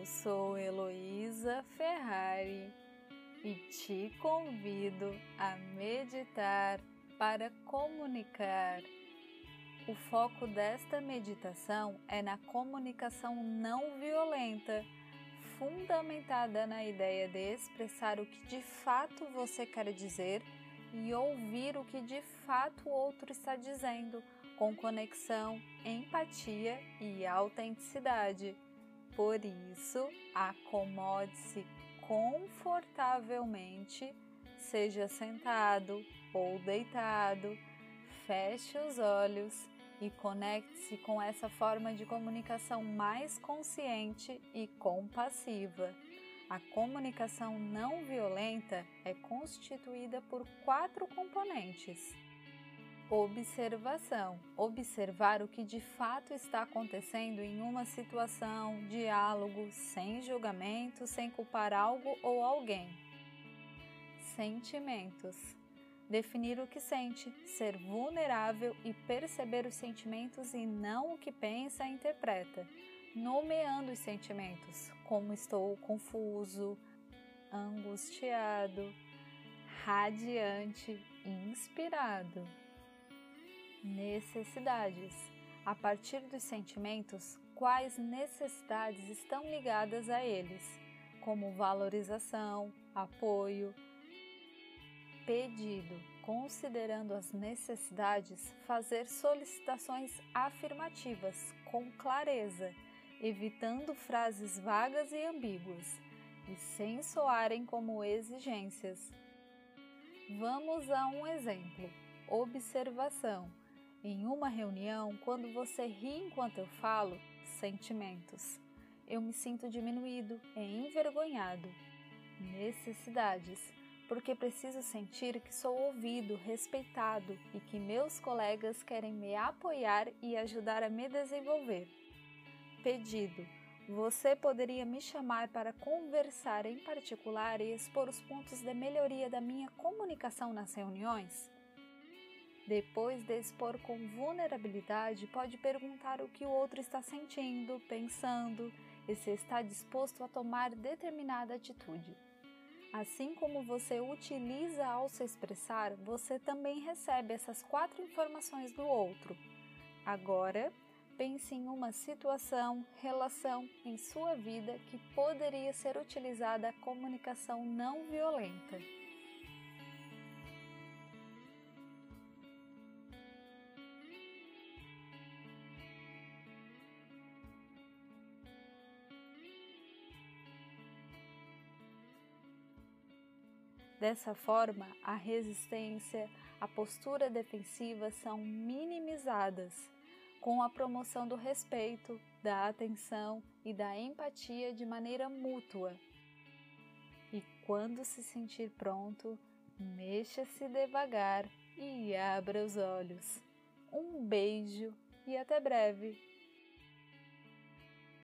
Eu sou Heloísa Ferrari e te convido a meditar para comunicar. O foco desta meditação é na comunicação não violenta, fundamentada na ideia de expressar o que de fato você quer dizer e ouvir o que de fato o outro está dizendo, com conexão, empatia e autenticidade. Por isso, acomode-se confortavelmente, seja sentado ou deitado, feche os olhos e conecte-se com essa forma de comunicação mais consciente e compassiva. A comunicação não violenta é constituída por quatro componentes Observação: observar o que de fato está acontecendo em uma situação, diálogo, sem julgamento, sem culpar algo ou alguém. Sentimentos: definir o que sente, ser vulnerável e perceber os sentimentos e não o que pensa e interpreta, nomeando os sentimentos, como estou confuso, angustiado, radiante, inspirado. Necessidades. A partir dos sentimentos, quais necessidades estão ligadas a eles, como valorização, apoio, pedido. Considerando as necessidades, fazer solicitações afirmativas com clareza, evitando frases vagas e ambíguas e sem soarem como exigências. Vamos a um exemplo. Observação. Em uma reunião, quando você ri enquanto eu falo, sentimentos. Eu me sinto diminuído e envergonhado. Necessidades, porque preciso sentir que sou ouvido, respeitado e que meus colegas querem me apoiar e ajudar a me desenvolver. Pedido. Você poderia me chamar para conversar em particular e expor os pontos de melhoria da minha comunicação nas reuniões? Depois de expor com vulnerabilidade, pode perguntar o que o outro está sentindo, pensando e se está disposto a tomar determinada atitude. Assim como você utiliza ao se expressar, você também recebe essas quatro informações do outro. Agora, pense em uma situação, relação em sua vida que poderia ser utilizada a comunicação não violenta. Dessa forma, a resistência, a postura defensiva são minimizadas, com a promoção do respeito, da atenção e da empatia de maneira mútua. E quando se sentir pronto, mexa-se devagar e abra os olhos. Um beijo e até breve!